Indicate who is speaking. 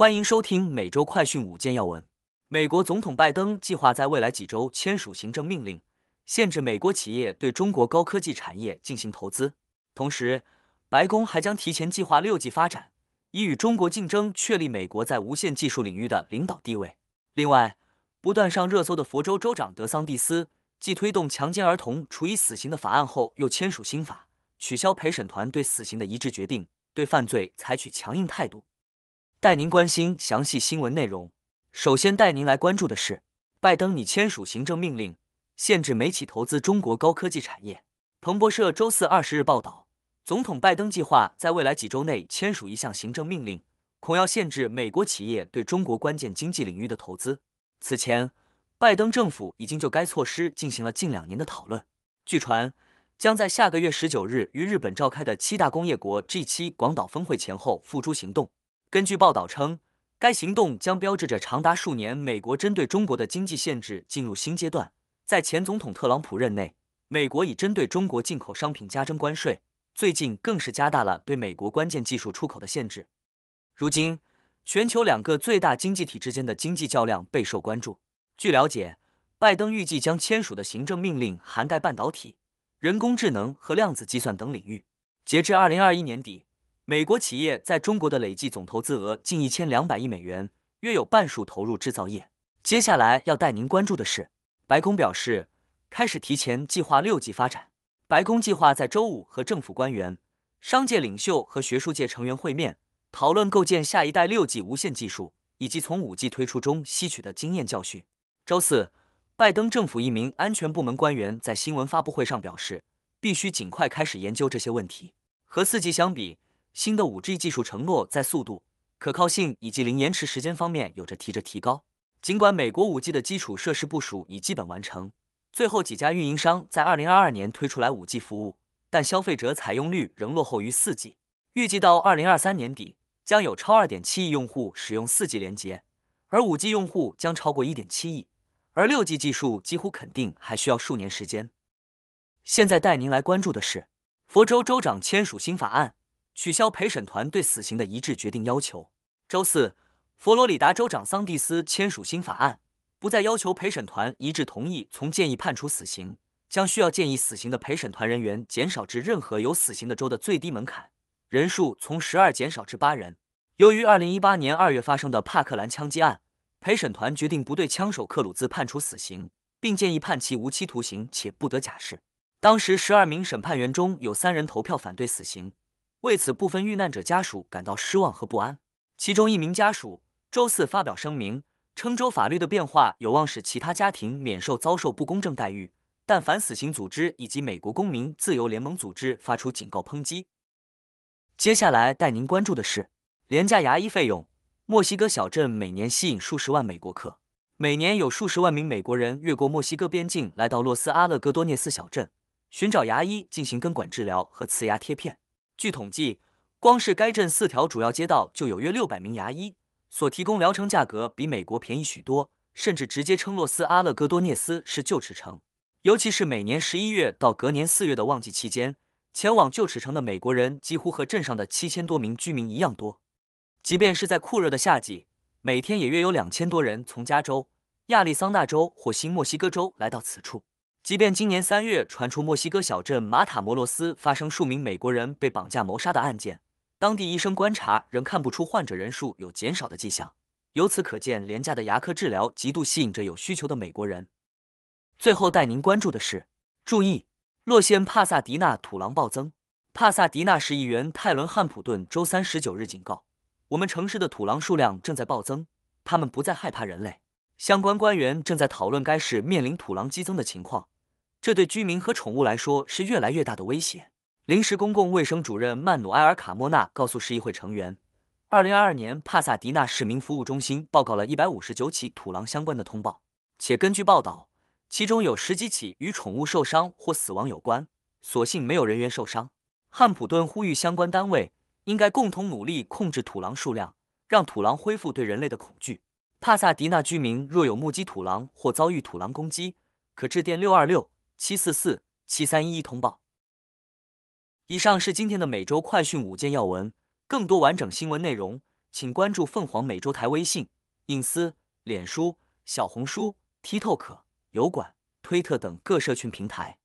Speaker 1: 欢迎收听每周快讯五件要闻。美国总统拜登计划在未来几周签署行政命令，限制美国企业对中国高科技产业进行投资。同时，白宫还将提前计划六 G 发展，以与中国竞争，确立美国在无线技术领域的领导地位。另外，不断上热搜的佛州州长德桑蒂斯，继推动强奸儿童处以死刑的法案后，又签署新法，取消陪审团对死刑的一致决定，对犯罪采取强硬态度。带您关心详细新闻内容。首先带您来关注的是，拜登拟签署行政命令，限制美企投资中国高科技产业。彭博社周四二十日报道，总统拜登计划在未来几周内签署一项行政命令，恐要限制美国企业对中国关键经济领域的投资。此前，拜登政府已经就该措施进行了近两年的讨论。据传，将在下个月十九日于日本召开的七大工业国 G7 广岛峰会前后付诸行动。根据报道称，该行动将标志着长达数年美国针对中国的经济限制进入新阶段。在前总统特朗普任内，美国已针对中国进口商品加征关税，最近更是加大了对美国关键技术出口的限制。如今，全球两个最大经济体之间的经济较量备受关注。据了解，拜登预计将签署的行政命令涵盖半导体、人工智能和量子计算等领域。截至二零二一年底。美国企业在中国的累计总投资额近一千两百亿美元，约有半数投入制造业。接下来要带您关注的是，白宫表示开始提前计划六 G 发展。白宫计划在周五和政府官员、商界领袖和学术界成员会面，讨论构建下一代六 G 无线技术以及从五 G 推出中吸取的经验教训。周四，拜登政府一名安全部门官员在新闻发布会上表示，必须尽快开始研究这些问题。和四 G 相比。新的 5G 技术承诺在速度、可靠性以及零延迟时间方面有着提着提高。尽管美国 5G 的基础设施部署已基本完成，最后几家运营商在2022年推出来 5G 服务，但消费者采用率仍落后于 4G。预计到2023年底，将有超2.7亿用户使用 4G 连接，而 5G 用户将超过1.7亿。而 6G 技术几乎肯定还需要数年时间。现在带您来关注的是，佛州州长签署新法案。取消陪审团对死刑的一致决定要求。周四，佛罗里达州长桑蒂斯签署新法案，不再要求陪审团一致同意从建议判处死刑，将需要建议死刑的陪审团人员减少至任何有死刑的州的最低门槛，人数从十二减少至八人。由于二零一八年二月发生的帕克兰枪击案，陪审团决定不对枪手克鲁兹判处死刑，并建议判其无期徒刑且不得假释。当时十二名审判员中有三人投票反对死刑。为此，部分遇难者家属感到失望和不安。其中一名家属周四发表声明，称州法律的变化有望使其他家庭免受遭受不公正待遇，但反死刑组织以及美国公民自由联盟组织发出警告抨击。接下来带您关注的是廉价牙医费用。墨西哥小镇每年吸引数十万美国客，每年有数十万名美国人越过墨西哥边境来到洛斯阿勒戈多涅斯小镇，寻找牙医进行根管治疗和瓷牙贴片。据统计，光是该镇四条主要街道就有约六百名牙医，所提供疗程价格比美国便宜许多，甚至直接称洛斯阿勒戈多涅斯是旧齿城。尤其是每年十一月到隔年四月的旺季期间，前往旧齿城的美国人几乎和镇上的七千多名居民一样多。即便是在酷热的夏季，每天也约有两千多人从加州、亚利桑那州或新墨西哥州来到此处。即便今年三月传出墨西哥小镇马塔摩罗斯发生数名美国人被绑架谋杀的案件，当地医生观察仍看不出患者人数有减少的迹象。由此可见，廉价的牙科治疗极度吸引着有需求的美国人。最后带您关注的是，注意，洛县帕萨迪纳土狼暴增。帕萨迪纳市议员泰伦汉普顿周三十九日警告，我们城市的土狼数量正在暴增，他们不再害怕人类。相关官员正在讨论该市面临土狼激增的情况，这对居民和宠物来说是越来越大的威胁。临时公共卫生主任曼努埃尔·卡莫纳告诉市议会成员，二零二二年帕萨迪纳市民服务中心报告了一百五十九起土狼相关的通报，且根据报道，其中有十几起与宠物受伤或死亡有关，所幸没有人员受伤。汉普顿呼吁相关单位应该共同努力控制土狼数量，让土狼恢复对人类的恐惧。帕萨迪纳居民若有目击土狼或遭遇土狼攻击，可致电六二六七四四七三一一通报。以上是今天的每周快讯五件要闻，更多完整新闻内容，请关注凤凰美洲台微信、隐私、脸书、小红书、TikTok、油管、推特等各社群平台。